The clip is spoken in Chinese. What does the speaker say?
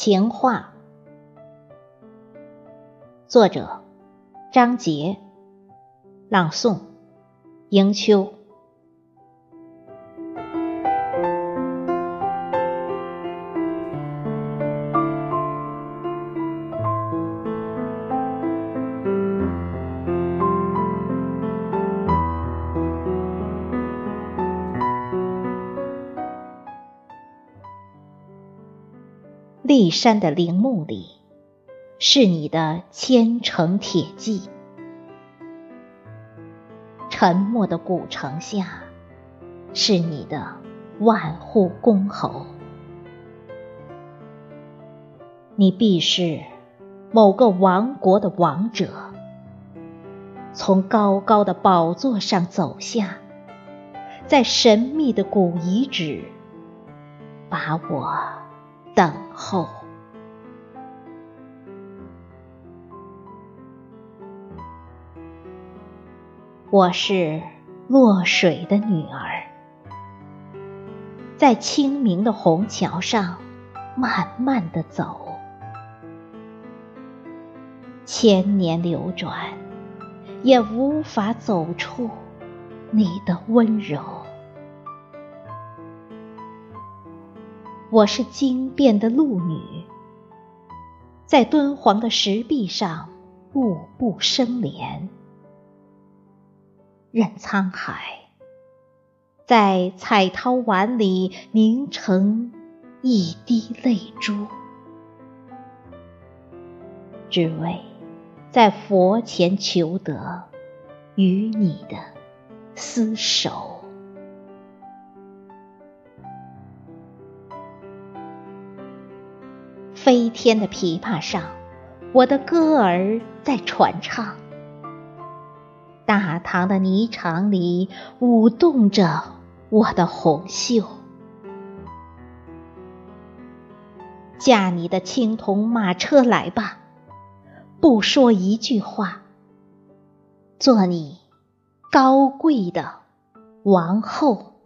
情话，作者张杰，朗诵迎秋。骊山的陵墓里，是你的千城铁骑；沉默的古城下，是你的万户公侯。你必是某个王国的王者，从高高的宝座上走下，在神秘的古遗址，把我。等候。我是落水的女儿，在清明的虹桥上慢慢的走，千年流转，也无法走出你的温柔。我是惊变的鹿女，在敦煌的石壁上步步生莲，任沧海。在彩陶碗里凝成一滴泪珠，只为在佛前求得与你的厮守。飞天的琵琶上，我的歌儿在传唱；大唐的霓裳里，舞动着我的红袖。驾你的青铜马车来吧，不说一句话，做你高贵的王后。